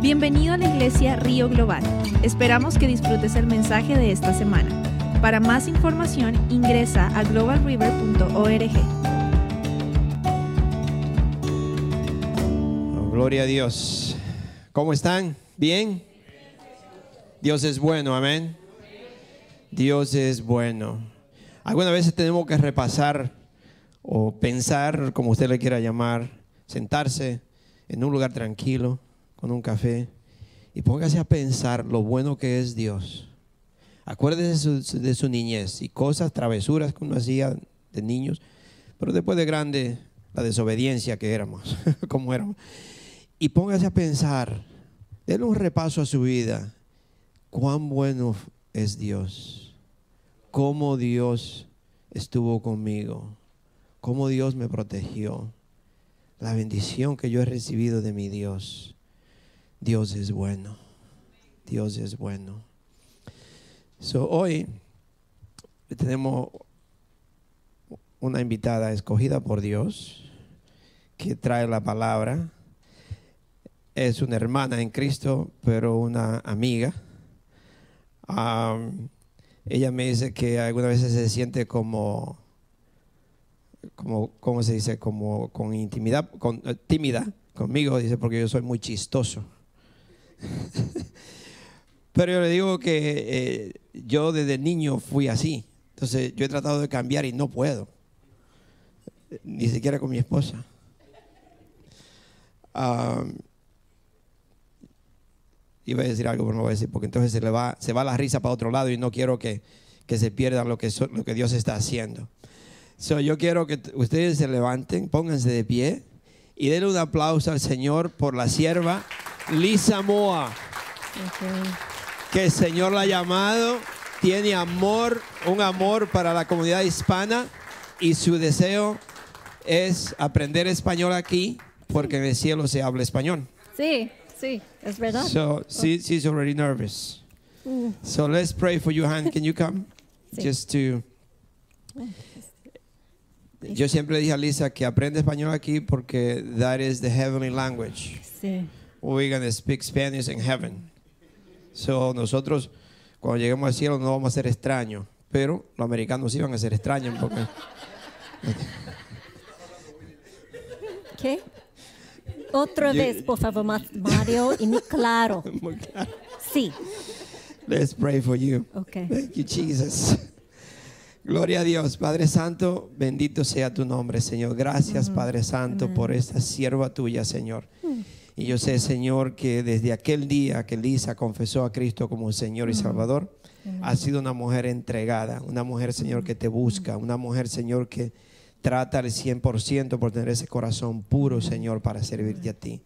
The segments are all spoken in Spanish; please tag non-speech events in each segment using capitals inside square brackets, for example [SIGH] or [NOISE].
Bienvenido a la iglesia Río Global. Esperamos que disfrutes el mensaje de esta semana. Para más información ingresa a globalriver.org. Oh, gloria a Dios. ¿Cómo están? ¿Bien? Dios es bueno, amén. Dios es bueno. Algunas veces tenemos que repasar o pensar, como usted le quiera llamar, sentarse en un lugar tranquilo, un café, y póngase a pensar lo bueno que es Dios. Acuérdese de su, de su niñez y cosas, travesuras que uno hacía de niños, pero después de grande, la desobediencia que éramos, [LAUGHS] como éramos. Y póngase a pensar, denle un repaso a su vida, cuán bueno es Dios, cómo Dios estuvo conmigo, cómo Dios me protegió, la bendición que yo he recibido de mi Dios. Dios es bueno, Dios es bueno. So, hoy tenemos una invitada escogida por Dios que trae la palabra. Es una hermana en Cristo, pero una amiga. Ella me dice que algunas veces se siente como, como ¿cómo se dice? Como con intimidad, con, eh, tímida conmigo, dice, porque yo soy muy chistoso. [LAUGHS] Pero yo le digo que eh, yo desde niño fui así. Entonces yo he tratado de cambiar y no puedo. Ni siquiera con mi esposa. Iba a decir algo, pero no voy a decir, porque entonces se, le va, se va la risa para otro lado y no quiero que, que se pierda lo que, lo que Dios está haciendo. So, yo quiero que ustedes se levanten, pónganse de pie y denle un aplauso al Señor por la sierva Lisa Moa, que el Señor la ha llamado, tiene amor, un amor para la comunidad hispana y su deseo es aprender español aquí porque en el cielo se habla español. Sí, sí, es verdad. So she, she's already nervous. So let's pray for you, Han. Can you come? Sí. Just to. Yo siempre dije a Lisa que aprende español aquí porque that is the heavenly language. Sí. We're going to speak Spanish in heaven. So nosotros, cuando lleguemos al cielo, no vamos a ser extraños. Pero los americanos sí van a ser extraños porque. [LAUGHS] ¿Qué? Otra vez, por favor, Ma- Mario, y [LAUGHS] muy claro. Sí. Let's pray for you. Ok. Thank you, Jesus. Gloria a Dios, Padre Santo, bendito sea tu nombre, Señor. Gracias, Padre Santo, por esta sierva tuya, Señor. Y yo sé, Señor, que desde aquel día que Lisa confesó a Cristo como Señor y Salvador, ha sido una mujer entregada, una mujer, Señor, que te busca, una mujer, Señor, que trata al 100% por tener ese corazón puro, Señor, para servirte a ti.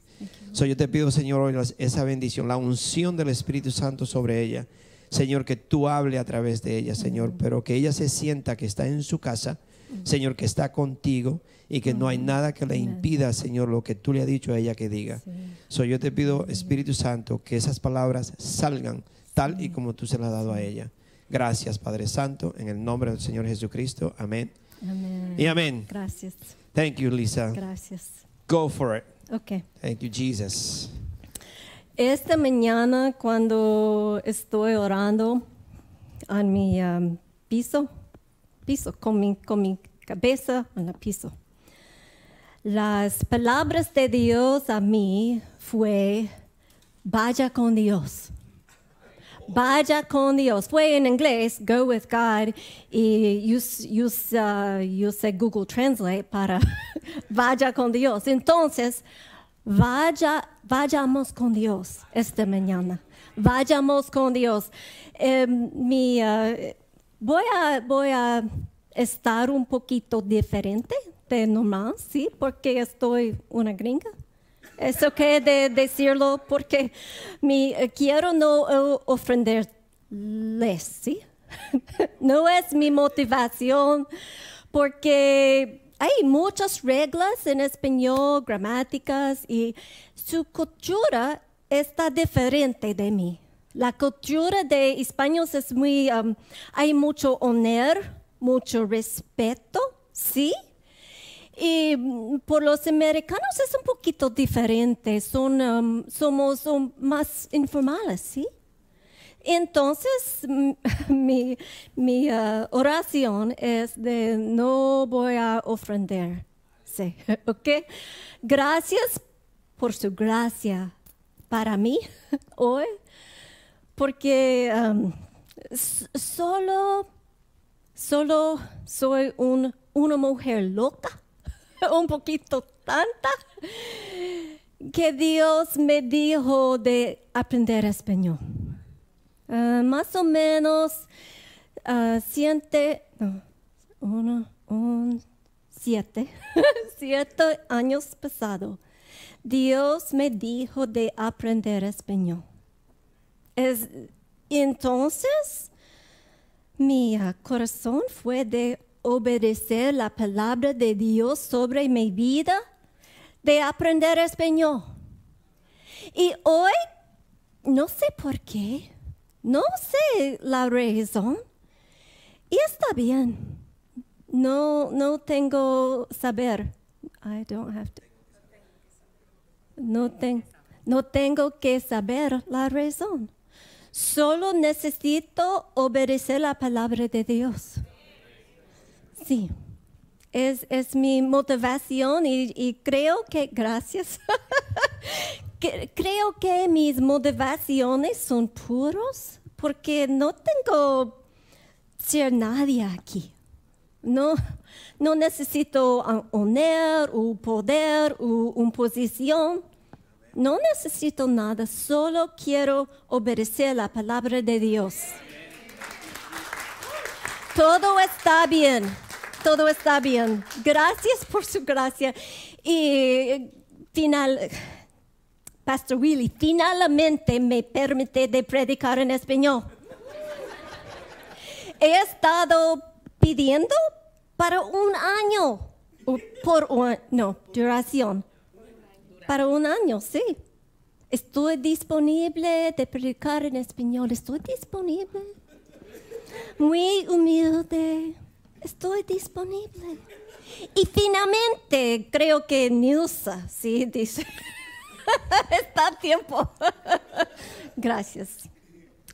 So, yo te pido, Señor, hoy esa bendición, la unción del Espíritu Santo sobre ella. Señor, que tú hable a través de ella, Señor, pero que ella se sienta que está en su casa, Señor, que está contigo y que no hay nada que le impida, Señor, lo que tú le has dicho a ella que diga. So, yo te pido, Espíritu Santo, que esas palabras salgan tal y como tú se las has dado a ella. Gracias, Padre Santo, en el nombre del Señor Jesucristo. Amén. Amén. Y amén. Gracias. Thank you, Lisa. Gracias. Go for it. Ok. Thank you, Jesus. Esta mañana, cuando estoy orando en mi um, piso, piso, con mi, con mi cabeza en el piso, las palabras de Dios a mí fue, vaya con Dios. Vaya con Dios. Fue en inglés, go with God, y use, use, uh, Google Translate para [LAUGHS] vaya con Dios. Entonces, vaya, vayamos con Dios esta mañana. Vayamos con Dios. Eh, mi, uh, voy, a, voy a estar un poquito diferente de normal, ¿sí? Porque estoy una gringa. Es ok de decirlo porque eh, quiero no eh, ofenderles, ¿sí? [LAUGHS] no es mi motivación porque hay muchas reglas en español, gramáticas y su cultura está diferente de mí. La cultura de españoles es muy, um, hay mucho honor, mucho respeto, ¿sí? Y mm, por los americanos es un poquito diferente, son, um, somos um, más informales, ¿sí? Entonces, [LAUGHS] mi, mi, uh, oración es de no voy a ofrendar, ¿sí? [LAUGHS] ¿Ok? Gracias por su gracia para mí [LAUGHS] hoy, porque um, solo, solo soy un- una mujer loca, un poquito tanta, que Dios me dijo de aprender español. Ah, más o menos ah, siete, no, uno, un, siete, [LAUGHS] siete años pasado, Dios me dijo de aprender español. Es, entonces, mi corazón fue de obedecer la palabra de Dios sobre mi vida, de aprender español. Y hoy, no sé por qué, no sé la razón, y está bien. No, no tengo saber. I don't have to. No, no tengo que saber la razón. Solo necesito obedecer la palabra de Dios. Sí, es, es mi motivación y, y creo que, gracias, [LAUGHS] creo que mis motivaciones son puros porque no tengo ser nadie aquí. No, no necesito honor o poder o una posición. No necesito nada, solo quiero obedecer la palabra de Dios. Todo está bien, todo está bien. Gracias por su gracia. Y final, Pastor Willy, finalmente me permite de predicar en español. He estado pidiendo para un año, por no, duración, para un año, sí. Estoy disponible de predicar en español, estoy disponible. Muy humilde, estoy disponible. Y finalmente, creo que Nilsa, sí, dice, [LAUGHS] está a tiempo. [LAUGHS] Gracias.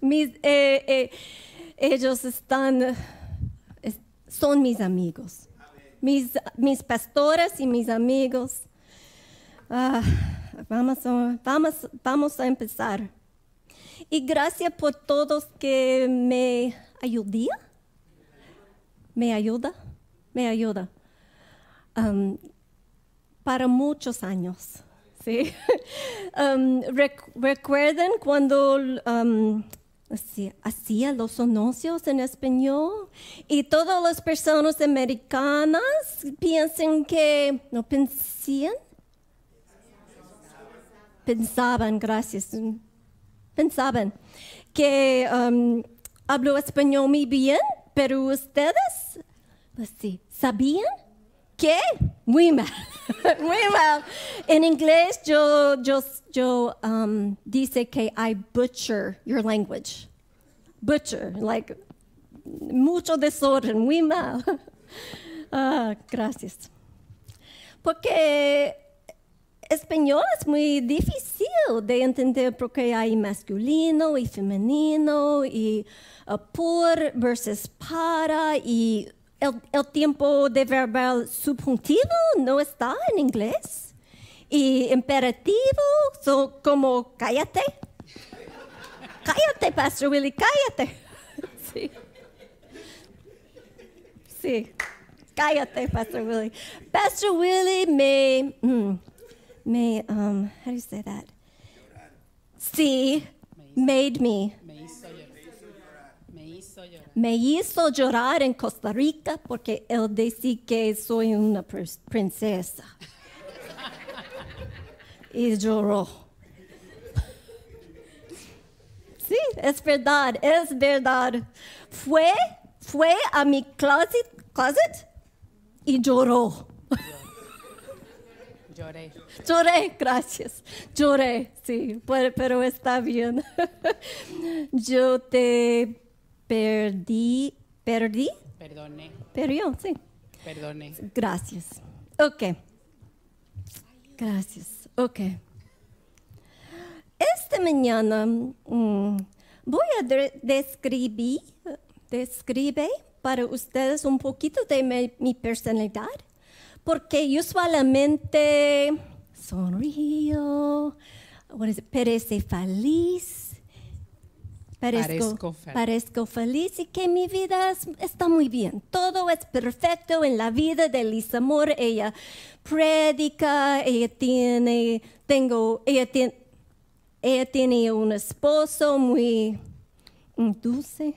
Mis, eh, eh, ellos están, es- son mis amigos, mis, mis pastores y mis amigos. Ah, vamos, a, vamos, vamos a empezar. Y gracias por todos que me ayudan. Me ayuda, me ayuda. Um, para muchos años. ¿Sí? [LAUGHS] Um, rec- ¿Recuerdan cuando um, hacía- los anuncios en español y todas las personas americanas piensan que no pensaban? Pensaban, gracias. Pensaban que um, hablo español muy bien, pero ustedes, pues sí, ¿sabían? ¿Qué? Muy mal, [LAUGHS] [LAUGHS] muy mal. En inglés yo, yo, um, dice que I butcher your language. Butcher, like mucho desorden, muy mal. [LAUGHS] Ah, gracias. Porque español es muy difícil de entender porque hay masculino y femenino y uh, por versus para y el, el tiempo de verbal subjuntivo no está en inglés. Y imperativo son como cállate. Cállate, Pastor Willy, cállate. [LAUGHS] Sí. Sí. Cállate, Pastor Willy. Pastor Willy me, mm, me, um, how do you say that? Sí, made me. Me hizo llorar. Me hizo llorar. Me hizo llorar en Costa Rica porque él decía que soy una pr- princesa. y lloró. Sí, es verdad, es verdad. Fue, fue a mi closet, closet y lloró. Lloré. Lloré, gracias. Lloré, sí, pero, pero está bien. [LAUGHS] Yo te perdí, perdí, Perdoné. perdió, sí. Perdoné. Gracias. Ok. Gracias. Ok. Esta mañana mm, voy a de- describir, describir para ustedes un poquito de mi, mi personalidad, porque usualmente sonrío, what is it, parece feliz, Parezco fel- parezco feliz y que mi vida es- está muy bien. Todo es perfecto en la vida de Lisa Moore. Ella predica, ella tiene, tengo, ella tiene, ella tiene un esposo muy dulce,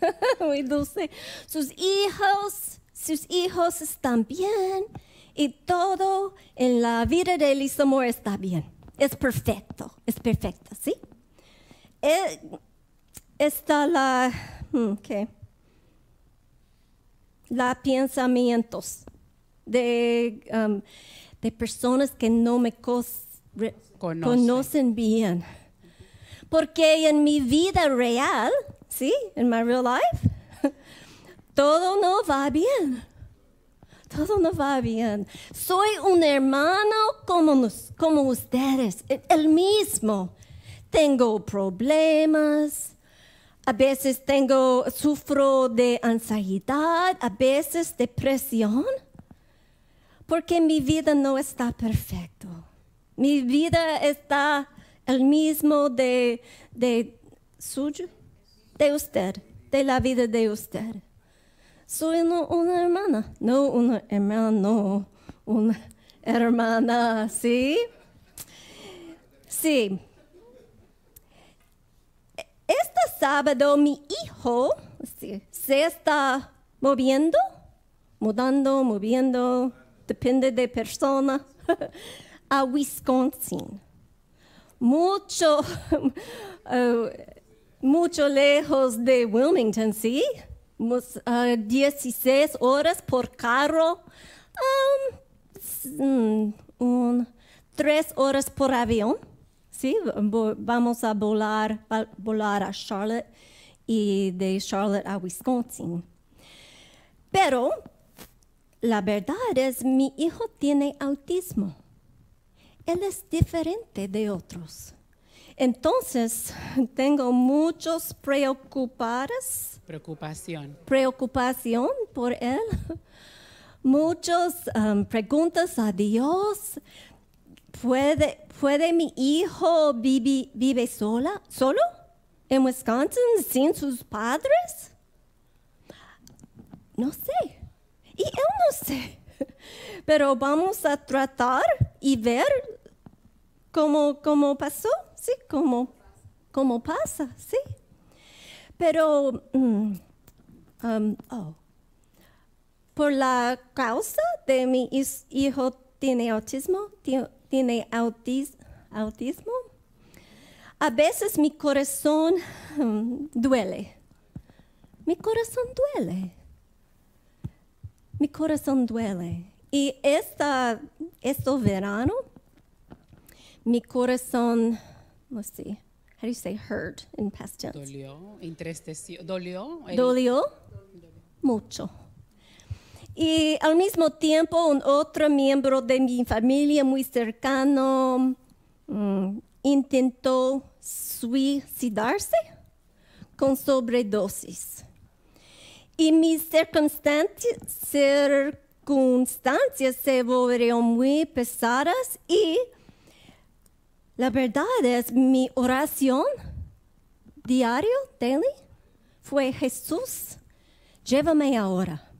[LAUGHS] muy dulce. Sus hijos, sus hijos están bien y todo en la vida de Lisa Moore está bien. Es perfecto, es perfecto, ¿sí? Está la, hmm, ¿qué? La pensamientos de, um, de personas que no me Conocen. conocen bien. Porque en mi vida real, ¿sí? En my real life, [LAUGHS] todo no va bien. Todo no va bien. Soy un hermano como, nos- como ustedes, el mismo. Tengo problemas, a veces tengo, sufro de ansiedad, a veces depresión, porque mi vida no está perfecto. Mi vida está el mismo de, de suyo, de usted, de la vida de usted. Soy una, una hermana, no una hermana, no, una hermana, ¿sí? Sí. Este sábado mi hijo se está moviendo, mudando, moviendo, depende de persona, [LAUGHS] a Wisconsin. Mucho, [LAUGHS] eh, mucho lejos de Wilmington, ¿sí? Mus- ah, 16 horas por carro, um, mm, tres horas por avión. Sí, vamos a volar, a volar a Charlotte y de Charlotte a Wisconsin. Pero la verdad es, mi hijo tiene autismo. Él es diferente de otros. Entonces, [LAUGHS] tengo muchos preocupados Preocupación. preocupación por él, [LAUGHS] muchas um, preguntas a Dios. ¿Puede, ¿Puede mi hijo vive, vive sola, solo en Wisconsin sin sus padres? No sé. Y él no sé. [LAUGHS] Pero vamos a tratar y ver cómo, cómo pasó, sí, cómo, cómo pasa, sí. Pero, mm, um, oh, por la causa de mi hijo tiene autismo, ti- tiene autis- autismo, a veces mi corazón mm, duele. Mi corazón duele. Mi corazón duele. Y esta, este verano, mi corazón, let's see, how do you say hurt in past tense? Dolió, entristeció, dolió. el- Dolió mucho. Y al mismo tiempo, un otro miembro de mi familia muy cercano mm, intentó suicidarse con sobredosis. Y mis circunstancias, circunstancias se volvieron muy pesadas y la verdad es mi oración diario, daily, fue Jesús, llévame ahora.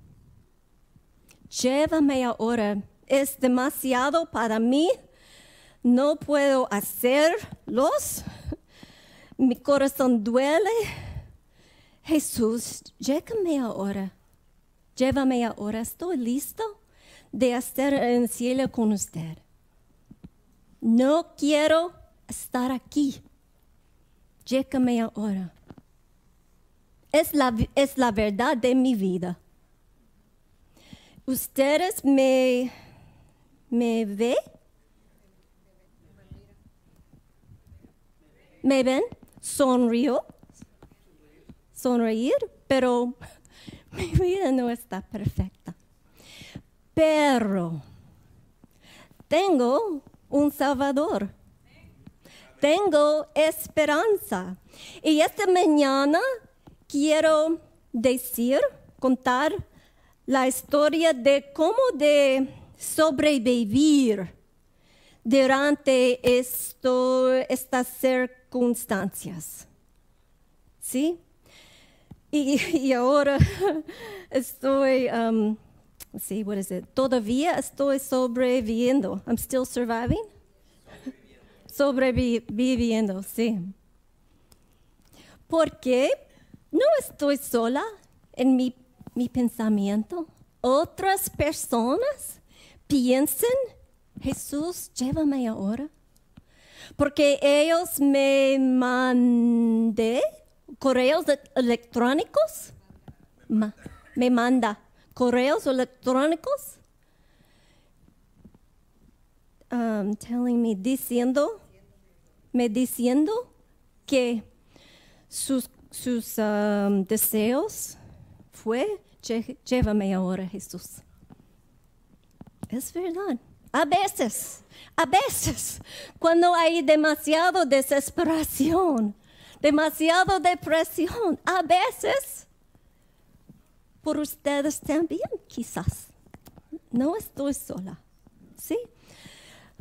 Llévame ahora. Es demasiado para mí. No puedo hacerlos. Mi corazón duele. Jesús, llévame ahora. Llévame ahora. Estoy listo de hacer en cielo con usted. No quiero estar aquí. Llévame ahora. Es la, es la verdad de mi vida. Ustedes me, me ven, me ven, sonrío, sonreír, pero [LAUGHS] mi vida no está perfecta. Pero tengo un Salvador. Tengo esperanza. Y esta mañana quiero decir, contar la historia de cómo de sobrevivir durante esto, estas circunstancias. ¿Sí? Y, ahora [LAUGHS] estoy, um, let's what is it? Todavía estoy sobreviviendo. I'm still surviving. Sobreviviendo, sí. Porque no estoy sola en mi, mi pensamiento. Otras personas piensan, Jesús, llévame ahora. Porque ellos me mandé correos electrónicos. Me manda correos electrónicos. um, telling me, diciendo, me diciendo que sus, sus um, deseos fue, "Lle- llévame ahora Jesús. Es verdad. A veces, a veces, cuando hay demasiado desesperación, demasiado depresión, a veces, por ustedes también, quizás. No estoy sola, ¿sí?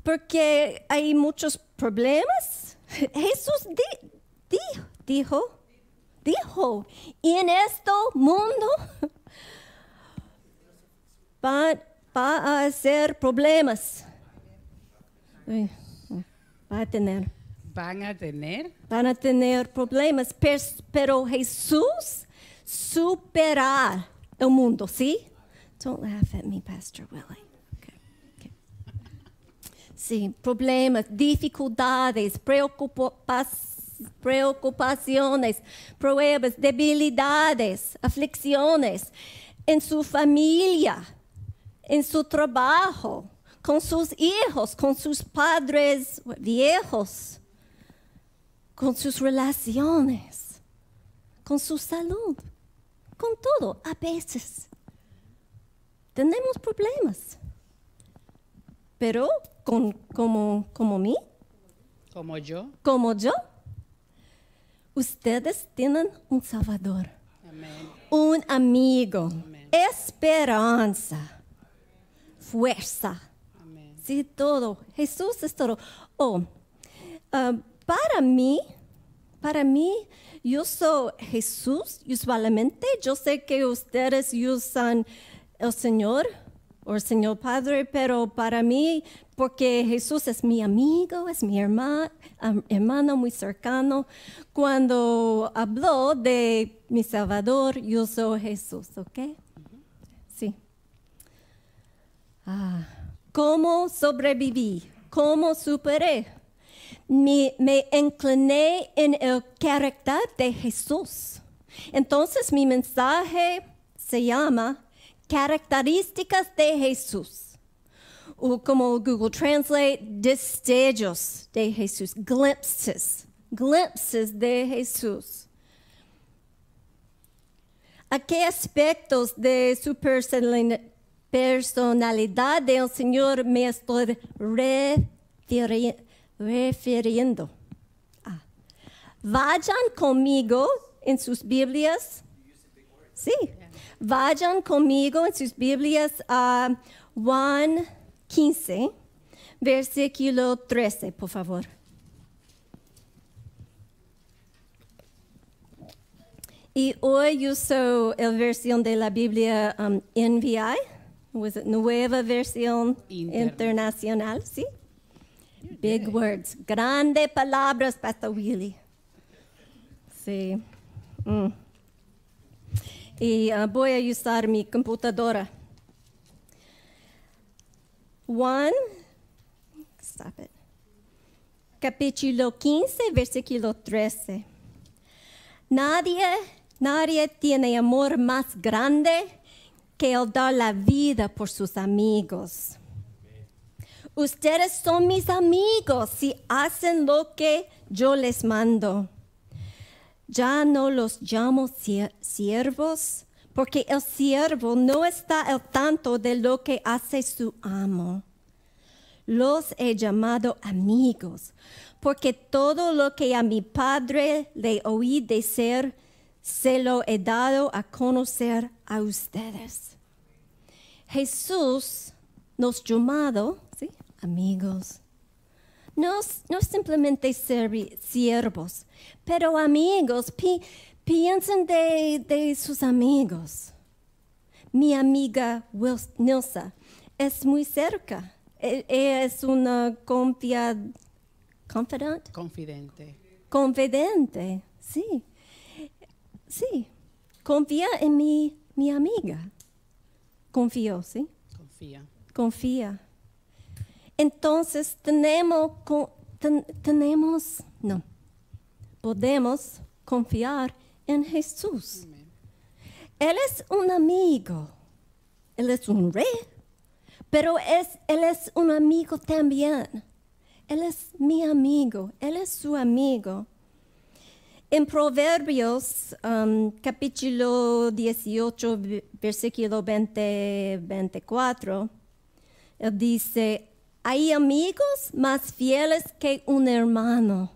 Porque hay muchos problemas. Jesús di- di- dijo, dijo, en este mundo va, va a ser problemas. Ay, Va a tener, Van a tener van a tener problemas, pero Jesús superar el mundo, ¿sí? Don't laugh at me, Pastor Willie. Okay, okay. Sí, problemas, dificultades, preocupaciones, pruebas, debilidades, aflicciones en su familia, en su trabajo, con sus hijos, con sus padres viejos, con sus relaciones, con su salud, con todo, a veces. Tenemos problemas. Pero con, como, como mí, como yo. como yo, ustedes tienen un Salvador, Amén. un amigo, Amén. esperanza, fuerza. Amén. Sí, todo. Jesús es todo. Oh, ah, para mí, para mí, yo soy Jesús, usualmente. Yo sé que ustedes usan el Señor o el Señor Padre, pero para mí, porque Jesús es mi amigo, es mi hermano, hermano muy cercano, cuando habló de mi Salvador, yo soy Jesús, ¿ok? Sí. ¿Cómo sobreviví? ¿Cómo superé? Me, incliné en el carácter de Jesús. Entonces mi mensaje se llama Características de Jesús. O como Google Translate, destellos de Jesús, glimpses, glimpses de Jesús. ¿A qué aspectos de su personalidad del Señor me estoy refiriendo? Ah. Vayan conmigo en sus Biblias. Sí. Vayan conmigo en sus Biblias a Juan 15, versículo 13, por favor. Y hoy uso la versión de la Biblia um, NVI, was it nueva versión Interna- internacional, ¿sí? Big words, grandes palabras, Pastor Willy. Sí. Mm. Y ah, voy a usar mi computadora. Juan, stop it. Capítulo 15, versículo 13. Nadie, nadie tiene amor más grande que dar la vida por sus amigos. Ustedes son mis amigos si hacen lo que yo les mando. Ya no los llamo sier- siervos, porque el siervo no está al tanto de lo que hace su amo. los he llamado amigos, porque todo lo que a mi Padre le oí decir, se lo he dado a conocer a ustedes. Jesús nos llamado, ¿sí? amigos. No, no simplemente siervos, pero amigos. Pi- piensen de, de sus amigos. Mi amiga Wils- Nilsa es muy cerca. E- Ella es una confia, confidant, Confidente. confidente, sí. Sí, confía en mi, mi amiga. Confío, ¿sí? Confía. Confía. Entonces tenemos, ten- tenemos, no, podemos confiar en Jesús. Él es un amigo, Él es un rey, pero es, Él es un amigo también. Él es mi amigo, Él es su amigo. En Proverbios, um, capítulo 18, ve- versículo 20, 24, él dice, hay amigos más fieles que un hermano.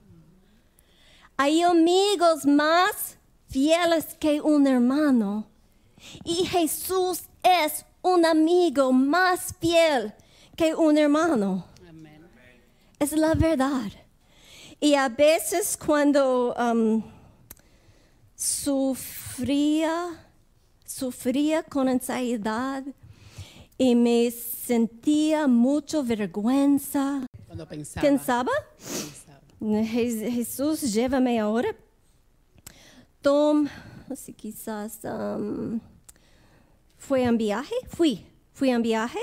Hay amigos más fieles que un hermano. Y Jesús es un amigo más fiel que un hermano. Amén. Es la verdad. Y a veces cuando um, sufría, sufría con ansiedad y me sentía mucha vergüenza, Cuando pensaba. pensaba, pensaba. Je- Jesús, llévame ahora. Tom, así quizás, um, fue en viaje, fui, fui en viaje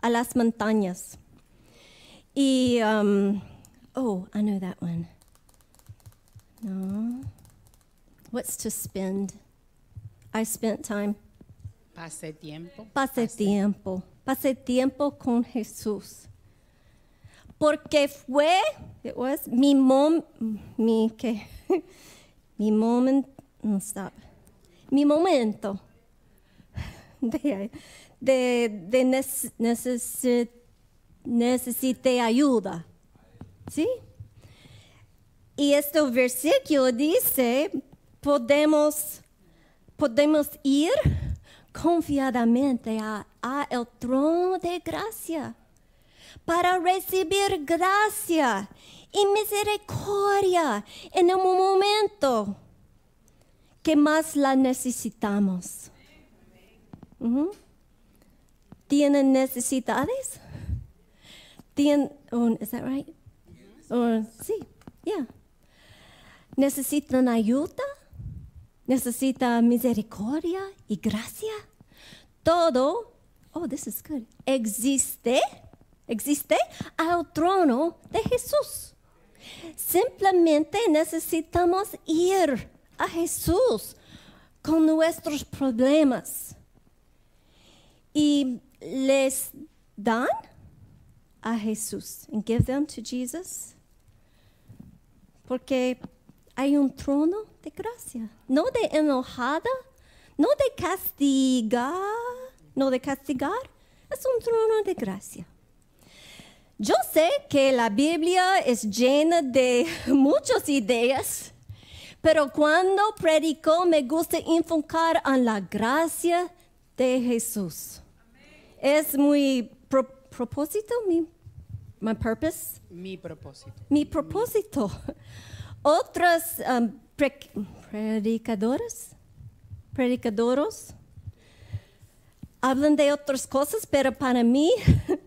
a las montañas. Y, um, oh, I know that one. No. What's to spend? I spent time. Pase tiempo. Pasé tiempo, pasé tiempo con Jesús. Porque fue, it was mi mom, mi, ¿qué? [LAUGHS] mi moment, no, stop. Mi momento [LAUGHS] de, de, de neces- necesi- necesité ayuda. ¿Sí? Y este versículo dice, podemos, podemos ir confiadamente a, a el trono de gracia para recibir gracia y misericordia en el momento que más la necesitamos. ¿Tienen necesidades? ¿Tienen, oh, is that right? Sí, yeah. ¿Necesitan ayuda? ¿Necesitan misericordia y gracia? Todo, oh, this is good, existe, existe al trono de Jesús. Simplemente necesitamos ir a Jesús con nuestros problemas y les dan a Jesús and give them to Jesus porque hay un trono de gracia, no de enojada, no de castigar, no de castigar, es un trono de gracia. Yo sé que la Biblia es llena de [LAUGHS] muchas ideas, pero cuando predico me gusta enfocar en la gracia de Jesús. Es pro- propósito, mi, my purpose Mi propósito. mi propósito. [LAUGHS] Otros um, pre- predicadores, predicadoros, hablan de otras cosas, pero para mí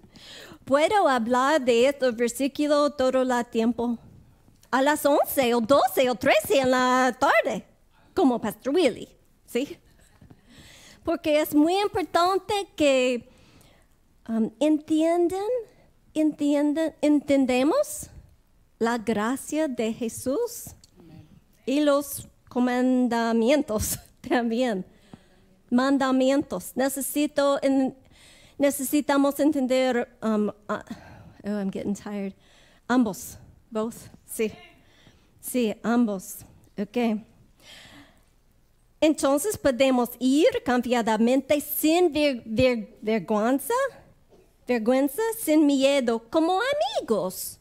[LAUGHS] puedo hablar de este versículo todo el tiempo. A las 11 o 12 o 13 en la tarde, como Pastor Willie, ¿sí? Porque es muy importante que um, entiendan, entiendan, entendemos la gracia de Jesús y los comandamientos [LAUGHS] también. Mandamientos. Necesito, necesitamos entender. um, oh, I'm getting tired. Ambos, both. Sí, sí, ambos. Okay. Entonces podemos ir confiadamente sin ver- ver- vergüenza vergüenza, sin miedo, como amigos,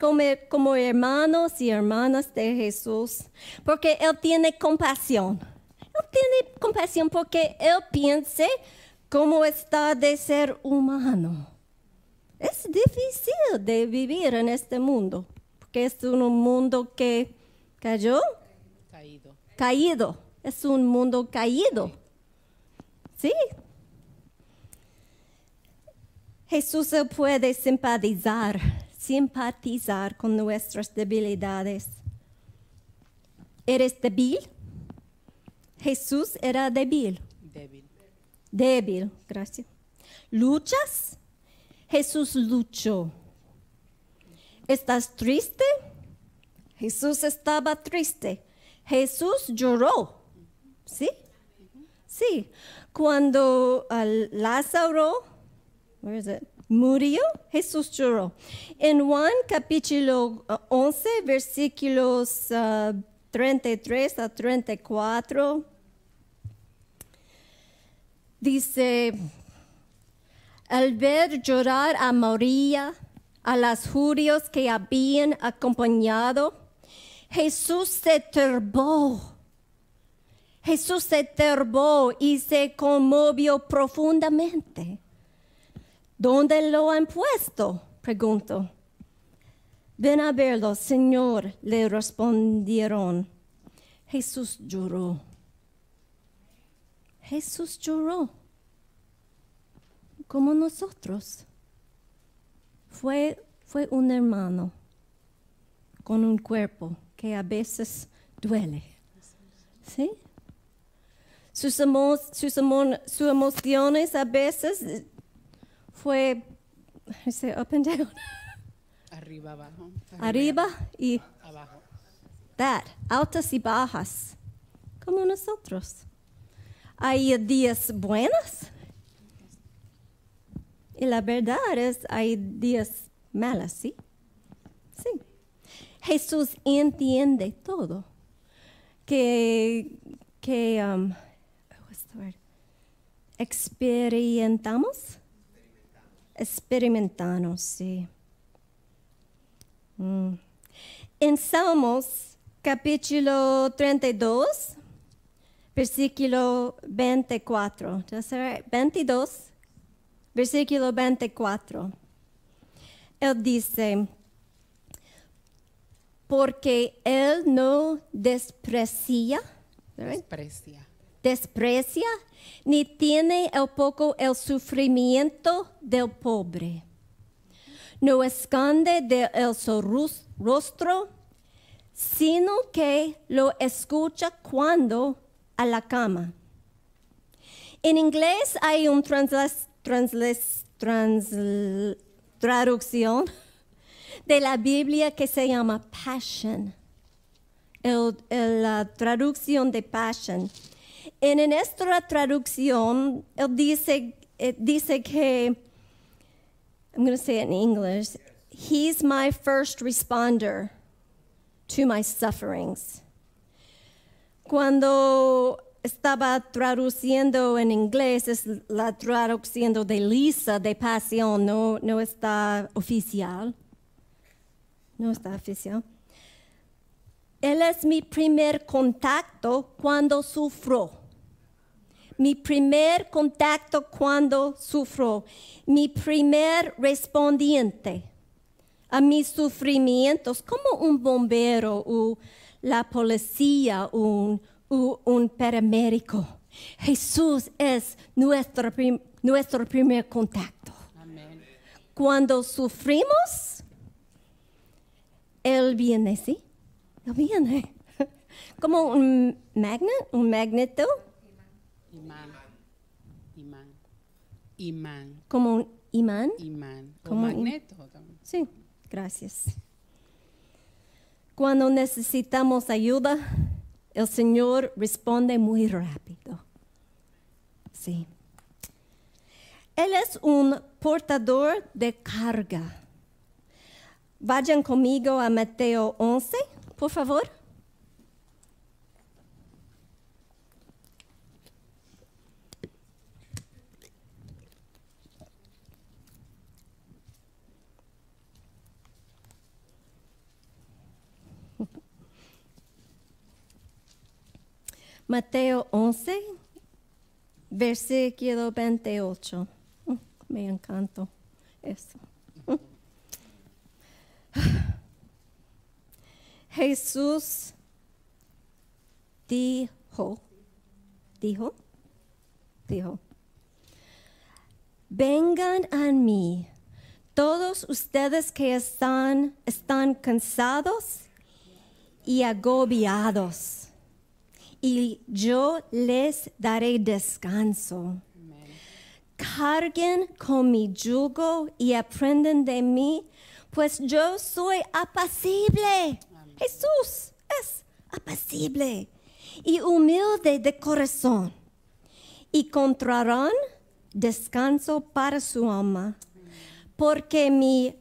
como, como hermanos y hermanas de Jesús, porque Él tiene compasión. Él tiene compasión porque Él piensa cómo está de ser humano. Es difícil de vivir en este mundo, porque es un mundo que cayó, Caído. caído. Es un mundo caído. Sí. Jesús puede simpatizar, simpatizar con nuestras debilidades. ¿Eres débil? Jesús era débil. Débil. Débil, gracias. ¿Luchas? Jesús luchó. ¿Estás triste? Jesús estaba triste. Jesús lloró. ¿Sí? Sí. Cuando ah, Lázaro where is it? murió, Jesús lloró. En Juan capítulo ah, 11, versículos ah, 33 a 34, dice, al ver llorar a María, a las judíos que habían acompañado, Jesús se turbó. Jesús se turbó y se conmovió profundamente. ¿Dónde lo han puesto? Preguntó. Ven a verlo, Señor, le respondieron. Jesús lloró. Jesús lloró. Como nosotros. Fue, fue un hermano con un cuerpo que a veces duele. ¿Sí? Sus, emo- sus, emo- sus emociones a veces fue I say up and down, Arriba, abajo. arriba y Abajo. that, altas y bajas, como nosotros. Hay días buenos y la verdad es hay días malos, ¿sí? Sí. Jesús entiende todo. Que, que um, what's the word? experimentamos. Experimentamos, sí. Mm. En Salmos capítulo 32, versículo 24. That's all right. 22, versículo 24. Él dice, porque Él no desprecia? Desprecia. Desprecia, ni tiene el poco el sufrimiento del pobre. No esconde de él su rostro, sino que lo escucha cuando a la cama. En inglés hay una traducción de la Biblia que se llama Passion la traducción de Passion. En nuestra traducción, él dice, eh, dice que, I'm going to say it in English, He's my first responder to my sufferings. Cuando estaba traduciendo en inglés, es la traducción de Lisa de Pasión, no, no está oficial. No está oficial. Él es mi primer contacto cuando sufro. Mi primer contacto cuando sufro. Mi primer respondiente a mis sufrimientos, como un bombero o la policía o un, o un paramédico. Jesús es nuestro, prim- nuestro primer contacto. Amén. Cuando sufrimos, Él viene, ¿sí? Él viene. [LAUGHS] Como un magnet, un magneto, Imán. Imán. Imán. como un imán. Imán. Como un- magneto también. Sí, gracias. Cuando necesitamos ayuda, el Señor responde muy rápido. Sí. Él es un portador de carga. Vayan conmigo a Mateo 11, por favor. Mateo 11, versículo 28. Mm, Me encanta eso. [SIGHS] Jesús dijo, dijo, dijo, vengan a mí todos ustedes que están, están cansados y agobiados, y yo les daré descanso. Carguen con mi yugo y aprendan de mí, pues yo soy apacible. Jesús es apacible y humilde de corazón, y encontrarán descanso para su alma, porque mi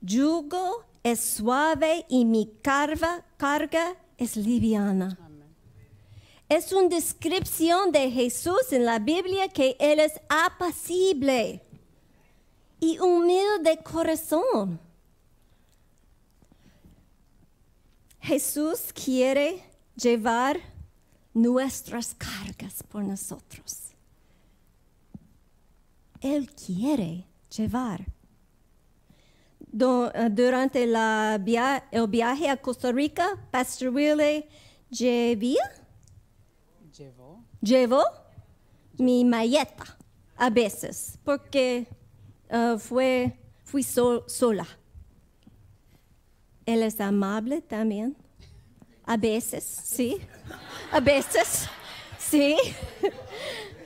yugo es suave y mi carga, carga es liviana. Es una descripción de Jesús en la Biblia que Él es apacible y humilde de corazón. Jesús quiere llevar nuestras cargas por nosotros. Él quiere llevar. Eh, durante la el viaje a Costa Rica, Pastor Willie llevía. Llevo mi maleta a veces porque uh, fue, fui so- sola. Él es amable también. A veces, sí. A veces, sí.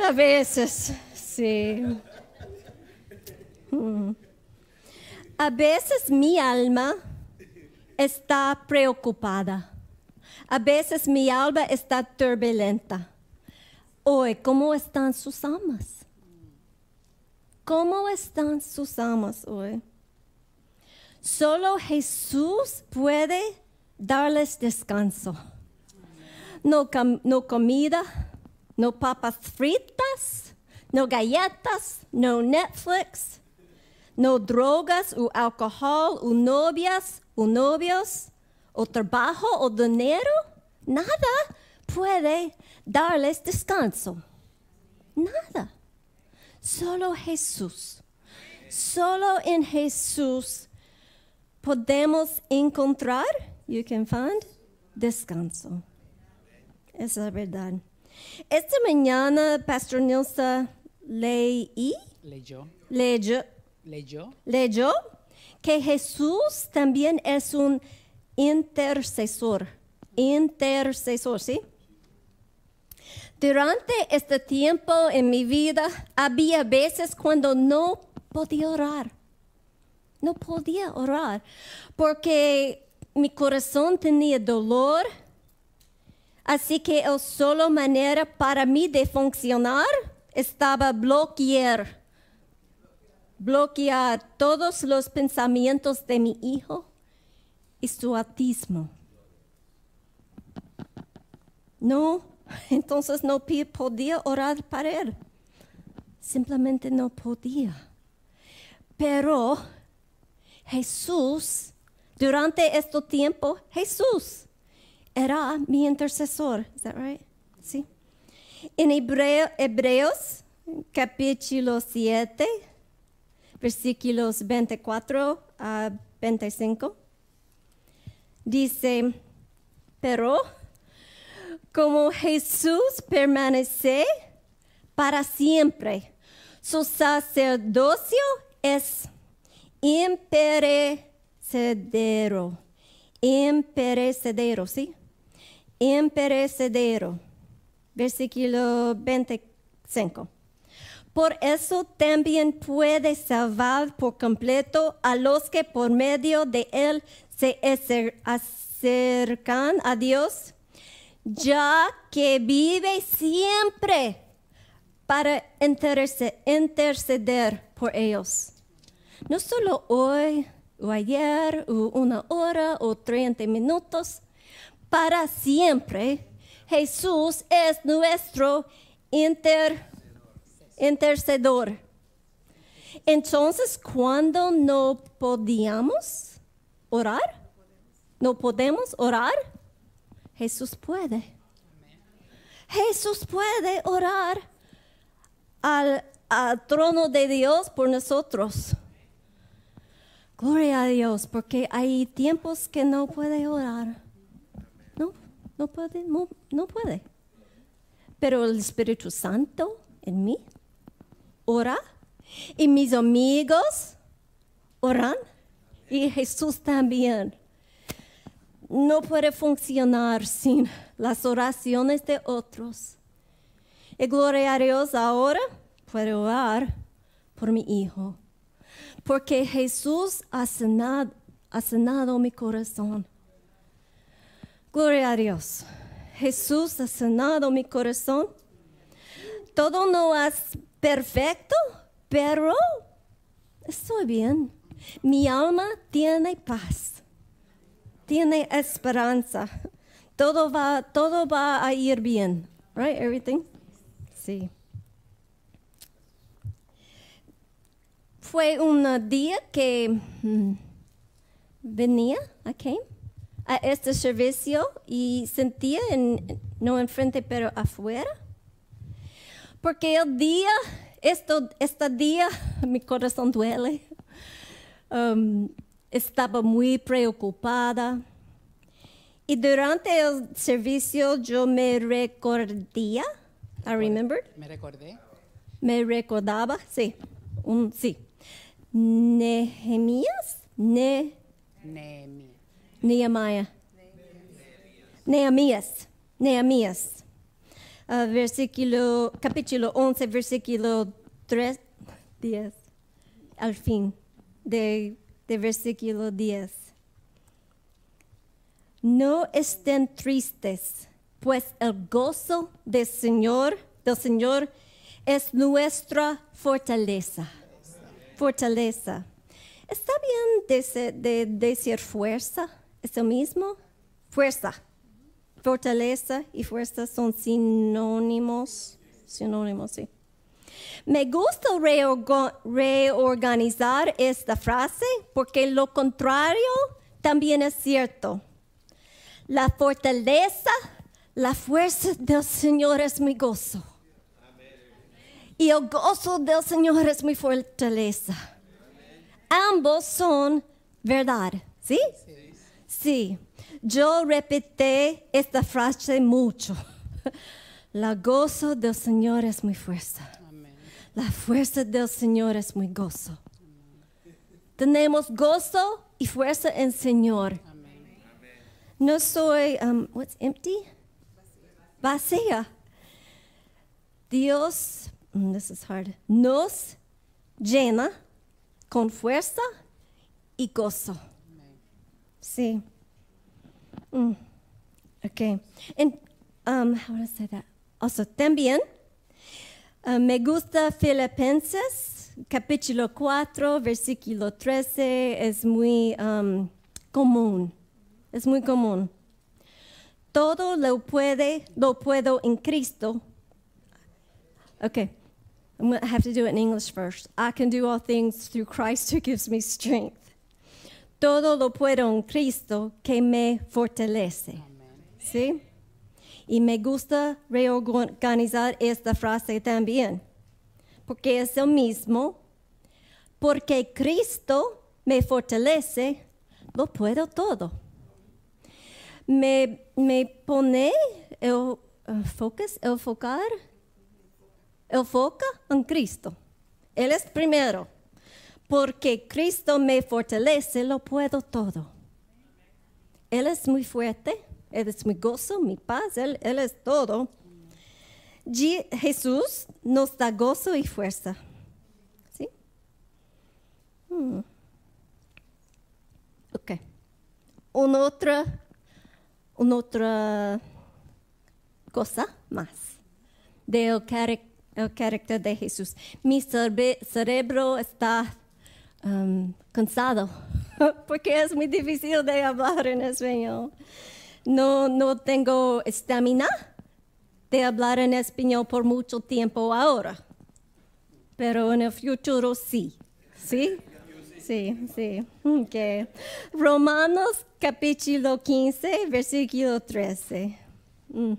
A veces, sí. Mm. A veces mi alma está preocupada. A veces mi alma está turbulenta. Hoy, ¿cómo están sus almas? ¿Cómo están sus almas hoy? Solo Jesús puede darles descanso. No comida, no papas fritas, no galletas, no Netflix, no drogas o alcohol o novias o novios o trabajo o dinero. Nada puede darles descanso. Nada. Solo Jesús. Solo en Jesús podemos encontrar, you can find, descanso. Esa es la verdad. Esta mañana, Pastor Nilsa leí, Leyó. leyó, Leyó. leyó que Jesús también es un intercesor. Intercesor, ¿sí? Durante este tiempo en mi vida había veces cuando no podía orar. No podía orar porque mi corazón tenía dolor. Así que la sola manera para mí de funcionar estaba bloquear bloquear todos los pensamientos de mi hijo y su autismo. No, [LAUGHS] entonces no podía orar para él. Simplemente no podía. Pero Jesús, durante este tiempo, Jesús era mi intercesor. That right? Sí. En Hebreo- Hebreos, capítulo 7, versículos 24 a 25, dice, pero como Jesús permanece para siempre, su sacerdocio es imperecedero, imperecedero, ¿sí? Imperecedero. Versículo 25. Por eso también puede salvar por completo a los que por medio de él se acer- acercan a Dios, ya que vive siempre para interce- interceder por ellos. No solo hoy o ayer o una hora o 30 minutos, para siempre Jesús es nuestro inter intercedor. Entonces, cuando no podíamos orar, no podemos orar, Jesús puede. Jesús puede orar al, al trono de Dios por nosotros. Gloria a Dios, porque hay tiempos que no puede orar. No, no puede, no, no puede. Pero el Espíritu Santo en mí ora y mis amigos oran y Jesús también. No puede funcionar sin las oraciones de otros. Y gloria a Dios ahora puedo orar por mi hijo. Porque Jesús ha sanado, ha sanado mi corazón. Gloria a Dios. Jesús ha sanado mi corazón. Todo no es perfecto, pero estoy bien. Mi alma tiene paz, tiene esperanza. Todo va, todo va a ir bien. Right? Everything? Sí. Fue un día que mm, venía, I a este servicio y sentía, en, no enfrente, pero afuera. Porque el día, esto, este día, [LAUGHS] mi corazón duele. Um, estaba muy preocupada. Y durante el servicio yo me recordía, I remembered, Me recordé. me recordaba, sí, un, sí. Nehemías, ne, Nehemías. Nehemiah. Nehemías, Nehemías. Ah, versículo, capítulo 11, versículo 3, 10, al fin de, de versículo 10. No estén tristes, pues el gozo del Señor, del Señor es nuestra fortaleza. Fortaleza. ¿Está bien de, decir fuerza? ¿Es lo mismo? Fuerza. Fortaleza y fuerza son sinónimos. Sinónimos, sí. Me gusta reorganizar esta frase porque lo contrario también es cierto. La fortaleza, la fuerza del Señor es mi gozo. Y el gozo del Señor es mi fortaleza. Ambos son verdad, ¿sí? Sí. Yo repetí esta frase mucho. [LAUGHS] La gozo del Señor es mi fuerza. La fuerza del Señor es mi gozo. Tenemos gozo y fuerza en Señor. No soy, um, what's empty? Vacía. Dios, mm, this is hard, nos llena con fuerza y gozo. Sí. Mm, Okay. And um, how I say that? Also, también me gusta Filipenses, capítulo 4, versículo 13, es muy um, común. Es muy común. Todo lo puede, lo puedo en Cristo. Okay. I'm going to have to do it in English first. I can do all things through Christ who gives me strength. Todo lo puedo en Cristo que me fortalece. Amén. ¿Sí? Y me gusta reorganizar esta frase también, porque es lo mismo, porque Cristo me fortalece, lo puedo todo. Me, me pone el uh, focus, el focar, el foca en Cristo. Él es primero, porque Cristo me fortalece, lo puedo todo. Él es muy fuerte, Él es mi gozo, mi paz, Él, Él es todo. Je- Jesús nos da gozo y fuerza. ¿Sí? Hmm. Ok. Otra, una otra cosa más del el carácter de Jesús. Mi cerebro está um, cansado [LAUGHS] porque es muy difícil de hablar en español. No, no tengo estamina de hablar en español por mucho tiempo ahora, pero en el futuro sí. ¿Sí? Sí, sí. Ok. Romanos capítulo 15, versículo 13. Mm.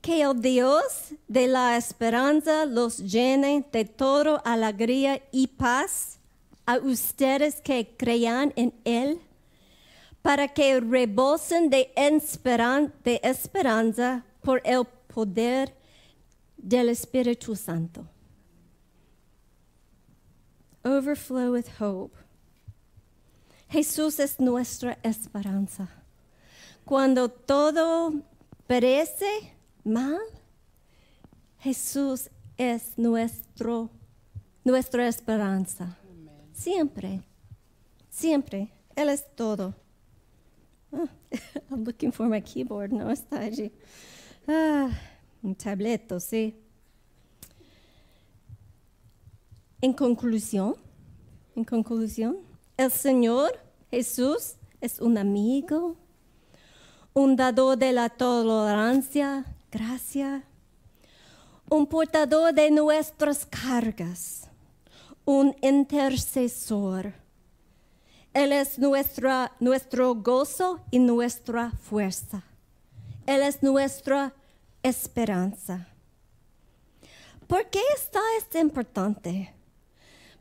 Que el Dios de la esperanza los llene de toda alegría y paz a ustedes que crean en Él, para que rebosen de, esperan- de esperanza por el poder del Espíritu Santo. Overflow with hope. Jesús es nuestra esperanza. Cuando todo parece mal, Jesús es nuestro, nuestra esperanza. Siempre, siempre. Él es todo. [LAUGHS] I'm looking for my keyboard, no está. [LAUGHS] Ah, un tableto, sí. En conclusión, en conclusión, el Señor Jesús es un amigo, un dador de la tolerancia, gracia, un portador de nuestras cargas, un intercesor. Él es nuestro gozo y nuestra fuerza. Él es nuestra esperanza. ¿Por qué está esto importante?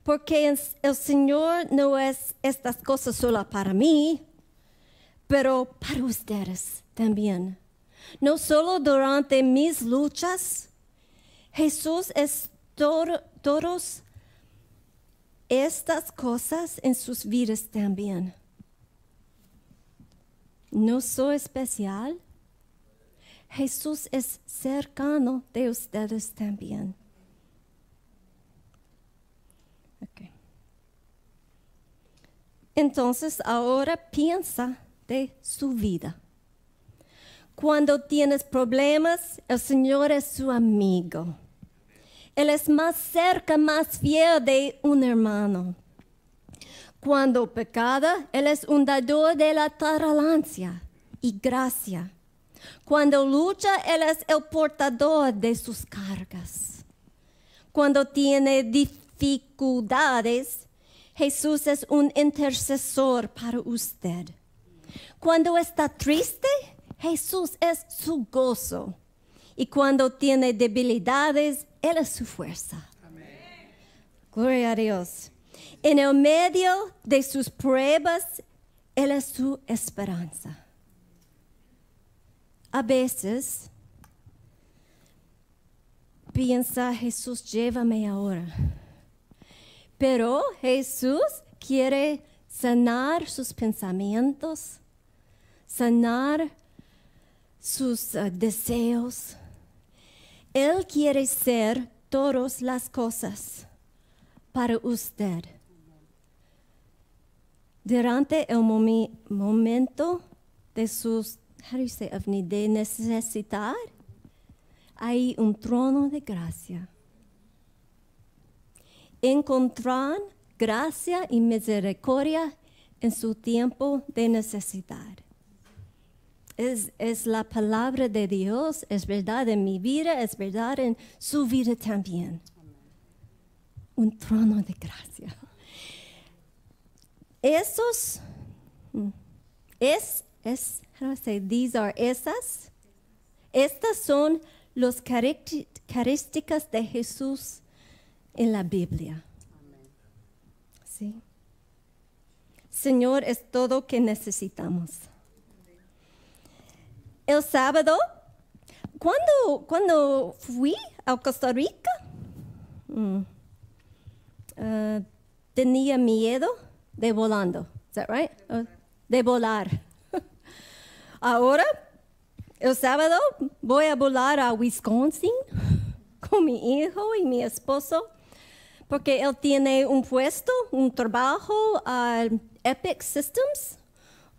Porque el Señor no es estas cosas solo para mí, pero para ustedes también. No solo durante mis luchas, Jesús es todo, todos estas cosas en sus vidas también. No soy especial. Jesús es cercano de ustedes también. Ok. Entonces ahora piensa de su vida. Cuando tienes problemas, el Señor es su amigo. Él es más cerca, más fiel de un hermano. Cuando pecada, Él es un dador de la tolerancia y gracia. Cuando lucha, Él es el portador de sus cargas. Cuando tiene dificultades, Jesús es un intercesor para usted. Cuando está triste, Jesús es su gozo. Y cuando tiene debilidades, Él es su fuerza. Gloria a Dios. En el medio de sus pruebas, Él es su esperanza. A veces piensa Jesús, llévame ahora. Pero Jesús quiere sanar sus pensamientos, sanar sus uh, deseos. Él quiere ser todas las cosas para usted. Durante el momento de sus, how de necesidad, hay un trono de gracia. Encontrar gracia y misericordia en su tiempo de necesidad. Es, es la palabra de Dios, es verdad en mi vida, es verdad en su vida también. Un trono de gracia. Esos, mm, es, es, I say, these are esas, estas son las características de Jesús en la Biblia. Sí. Señor es todo que necesitamos. El sábado, cuando, cuando fui a Costa Rica, mm, ah, tenía miedo de volando. Is that right? Uh, de volar. [LAUGHS] Ahora, el sábado voy a volar a Wisconsin [LAUGHS] con mi hijo y mi esposo porque él tiene un puesto, un trabajo a Epic Systems,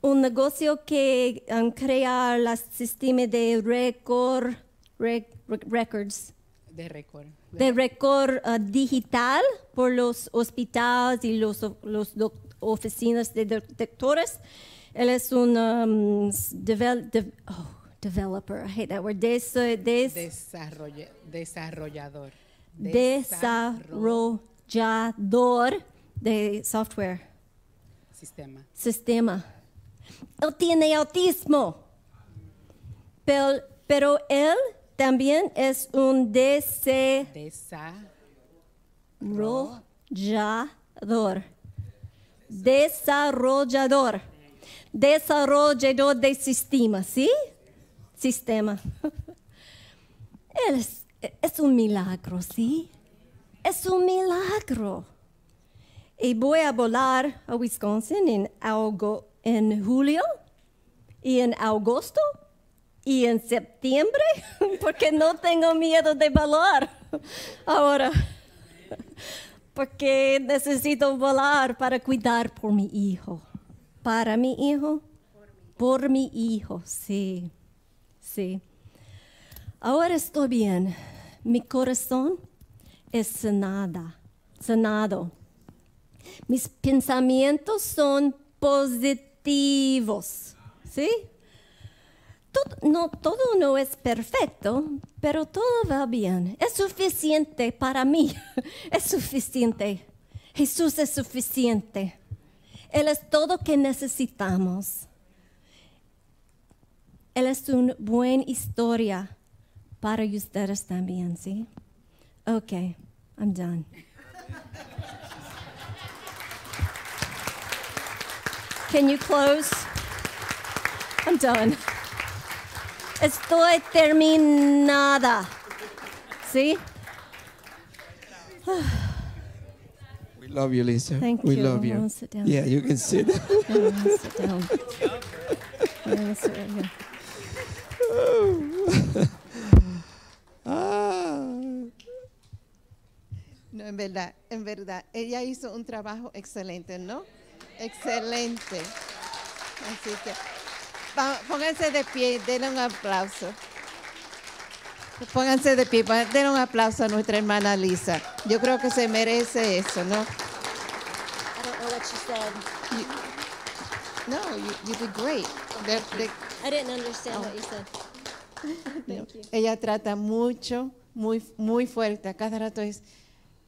un negocio que um, crea el sistema de rec- rec- records, De récord. de récord uh, digital por los hospitales y los, los oficinas de doctores. Él es un um, s- devel- de- oh, developer, I hate that word, des, des- Desarrolle- desarrollador. desarrollador de software, Sistema. sistema. Él tiene autismo, pero, pero él también es un desarrollador. Desarrollador. Desarrollador de sistema, ¿sí? Sistema. [LAUGHS] Es, es un milagro, ¿sí? Es un milagro. Y voy a volar a Wisconsin en, algo, en julio y en agosto y en septiembre [LAUGHS] porque no tengo miedo de volar ahora. Porque necesito volar para cuidar por mi hijo. Para mi hijo. Por mi hijo, sí. Sí. Ahora estoy bien. Mi corazón es sanada, sanado. Mis pensamientos son positivos. ¿Sí? Todo, no, todo no es perfecto, pero todo va bien. Es suficiente para mí. [LAUGHS] Es suficiente. Jesús es suficiente. Él es todo que necesitamos. Él es una buena historia para ustedes también, ¿sí? Okay, I'm done. [LAUGHS] Can you close? I'm done. Estoy terminada. See? [SIGHS] We love you, Lisa. Thank we you. love you. wanna sit down. Yeah, you can sit. I'm sit down. I'm gonna sit right here. [LAUGHS] ah. No, en verdad, en verdad, ella hizo un trabajo excelente, ¿no? Excelente. Así que pónganse de pie, denle un aplauso. Pónganse de pie, denle un aplauso a nuestra hermana Lisa. Yo creo que se merece eso, ¿no? I don't know what you said. No, you, you did great. De- de- I didn't understand what you said. [LAUGHS] Thank you. ella trata mucho, muy, muy fuerte. A cada rato es,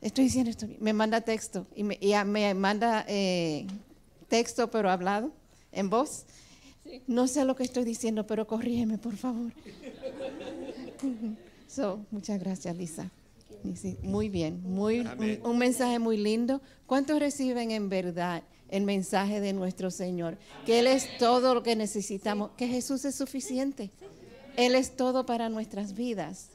estoy diciendo esto, bien". me manda texto y me, y a- me manda eh, texto pero hablado, en voz. No sé lo que estoy diciendo, pero corrígeme, por favor. [LAUGHS] so, muchas gracias, Lisa. Muy bien, muy, un, un mensaje muy lindo. ¿Cuántos reciben en verdad el mensaje de nuestro Señor? Que Él es todo lo que necesitamos, que Jesús es suficiente. Él es todo para nuestras vidas.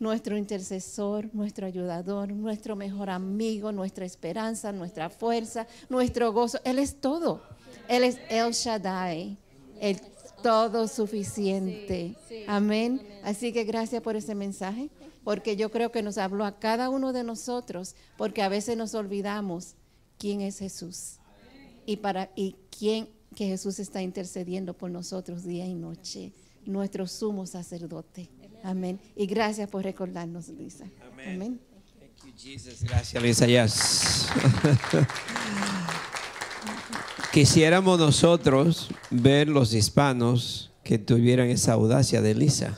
Nuestro intercesor, nuestro ayudador, nuestro mejor amigo, nuestra esperanza, nuestra fuerza, nuestro gozo. Él es todo. Él es El Shaddai, el todo suficiente. Amén. Así que gracias por ese mensaje, porque yo creo que nos habló a cada uno de nosotros, porque a veces nos olvidamos quién es Jesús y para y quién que Jesús está intercediendo por nosotros día y noche, nuestro sumo sacerdote. Amén. Y gracias por recordarnos, Lisa. Amén. Thank you, Jesus. Gracias, Lisa. Yes. [LAUGHS] Quisiéramos nosotros ver los hispanos que tuvieran esa audacia de Lisa.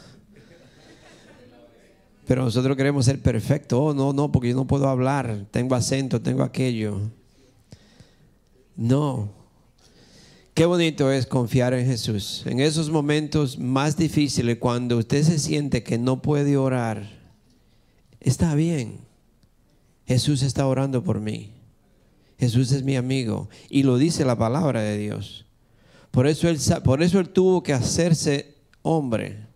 Pero nosotros queremos ser perfectos. Oh, no, no, porque yo no puedo hablar. Tengo acento, tengo aquello. No. Qué bonito es confiar en Jesús. En esos momentos más difíciles, cuando usted se siente que no puede orar, está bien. Jesús está orando por mí. Jesús es mi amigo y lo dice la palabra de Dios. Por eso él, por eso él tuvo que hacerse hombre.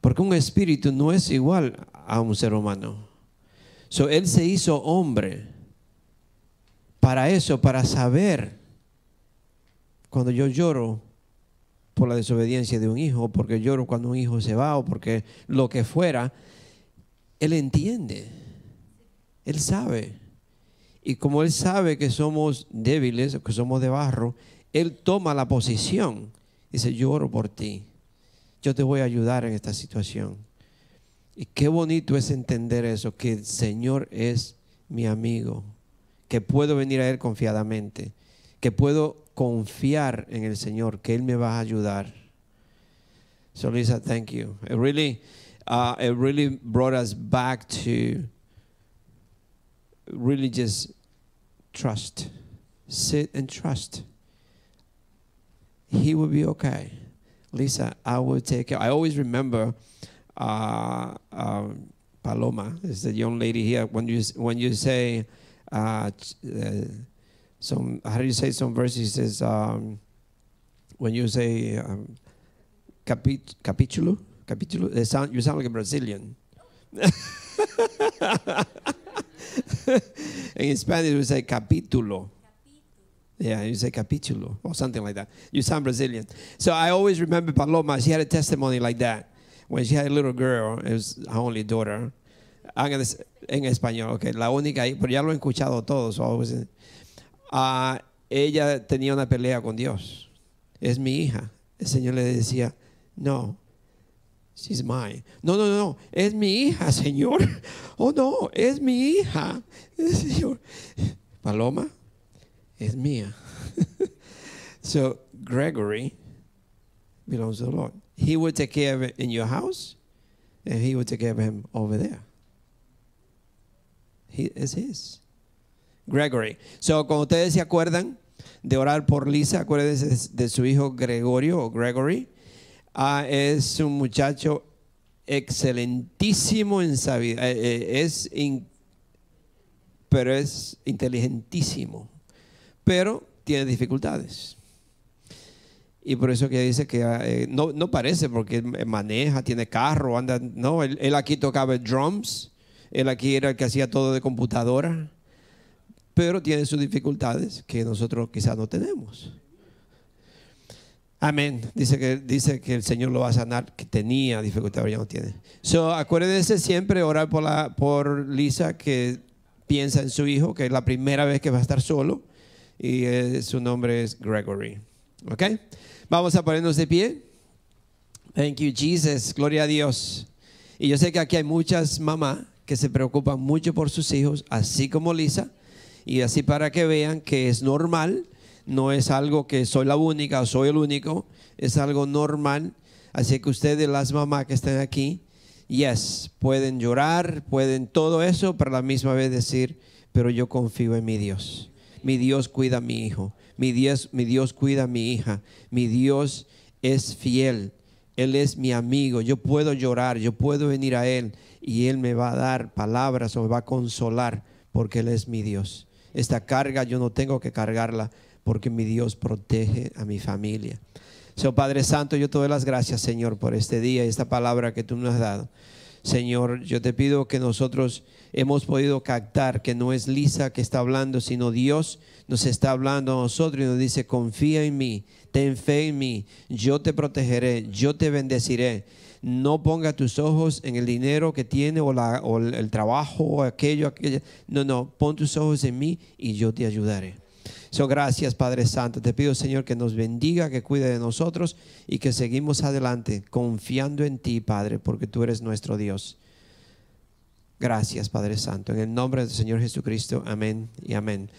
Porque un espíritu no es igual a un ser humano. So, él se hizo hombre para eso, para saber cuando yo lloro por la desobediencia de un hijo, porque lloro cuando un hijo se va o porque lo que fuera, él entiende. Él sabe. Y como Él sabe que somos débiles, que somos de barro, Él toma la posición. Dice, yo oro por ti. Yo te voy a ayudar en esta situación. Y qué bonito es entender eso, que el Señor es mi amigo, que puedo venir a Él confiadamente, que puedo confiar en el Señor, que Él me va a ayudar. So Lisa, thank you. It really, uh, it really brought us back to really just trust. Sit and trust. He will be okay. Lisa, I will take care. I always remember uh, uh, Paloma is the young lady here. When you when you say uh, uh, some, how do you say some verses? Is um, when you say um, capit- capítulo, capítulo. It sound, you sound like a Brazilian. [LAUGHS] In Spanish, we say capítulo. Yeah, you say capítulo or something like that. You sound Brazilian. So I always remember Paloma. She had a testimony like that when she had a little girl. It was her only daughter. Hagan es- En español, ok. La única, pero ya lo he escuchado todos. so Ah, ella tenía una pelea con Dios. Es mi hija. El Señor le decía, no, she's mine. No, no, no, es mi hija, Señor. [LAUGHS] Oh, no, es mi hija. [LAUGHS] Señor. Paloma, es mía. [LAUGHS] so Gregory belongs to the Lord. He would take care of it in your house, and he would take care of him over there. He is his. Gregory. So, cuando ustedes se acuerdan de orar por Lisa, acuérdense de, su hijo Gregorio o Gregory. Ah, es un muchacho excelentísimo en sabiduría. es in- pero es inteligentísimo. Pero tiene dificultades. Y por eso que dice que eh, no, no parece porque maneja, tiene carro, anda. No, él, él aquí tocaba drums. Él aquí era el que hacía todo de computadora. Pero tiene sus dificultades que nosotros quizás no tenemos. Amén. Dice que, dice que el Señor lo va a sanar, que tenía dificultades, ya no tiene. So, acuérdense siempre orar por, la, por Lisa, que piensa en su hijo, que es la primera vez que va a estar solo. Y eh, su nombre es Gregory. ¿Ok? Vamos a ponernos de pie. Thank you, Jesus. Gloria a Dios. Y yo sé que aquí hay muchas mamás que se preocupan mucho por sus hijos, así como Lisa. Y así para que vean que es normal, no es algo que soy la única o soy el único, es algo normal. Así que ustedes, las mamás que están aquí, yes, pueden llorar, pueden todo eso, pero a la misma vez decir, pero yo confío en mi Dios. Mi Dios cuida a mi hijo, mi Dios, mi Dios cuida a mi hija, mi Dios es fiel. Él es mi amigo, yo puedo llorar, yo puedo venir a Él y Él me va a dar palabras o me va a consolar porque Él es mi Dios. Esta carga yo no tengo que cargarla porque mi Dios protege a mi familia. So, Padre Santo, yo te doy las gracias, Señor, por este día y esta palabra que tú nos has dado. Señor, yo te pido que nosotros hemos podido captar que no es Lisa que está hablando, sino Dios nos está hablando a nosotros y nos dice, confía en mí, ten fe en mí, yo te protegeré, yo te bendeciré. No ponga tus ojos en el dinero que tiene o, el trabajo o aquello, aquello. No, no, pon tus ojos en mí y yo te ayudaré. So, gracias Padre Santo. Te pido Señor que nos bendiga, que cuide de nosotros y que seguimos adelante confiando en ti, Padre, porque tú eres nuestro Dios. Gracias Padre Santo. En el nombre del Señor Jesucristo. Amén y amén.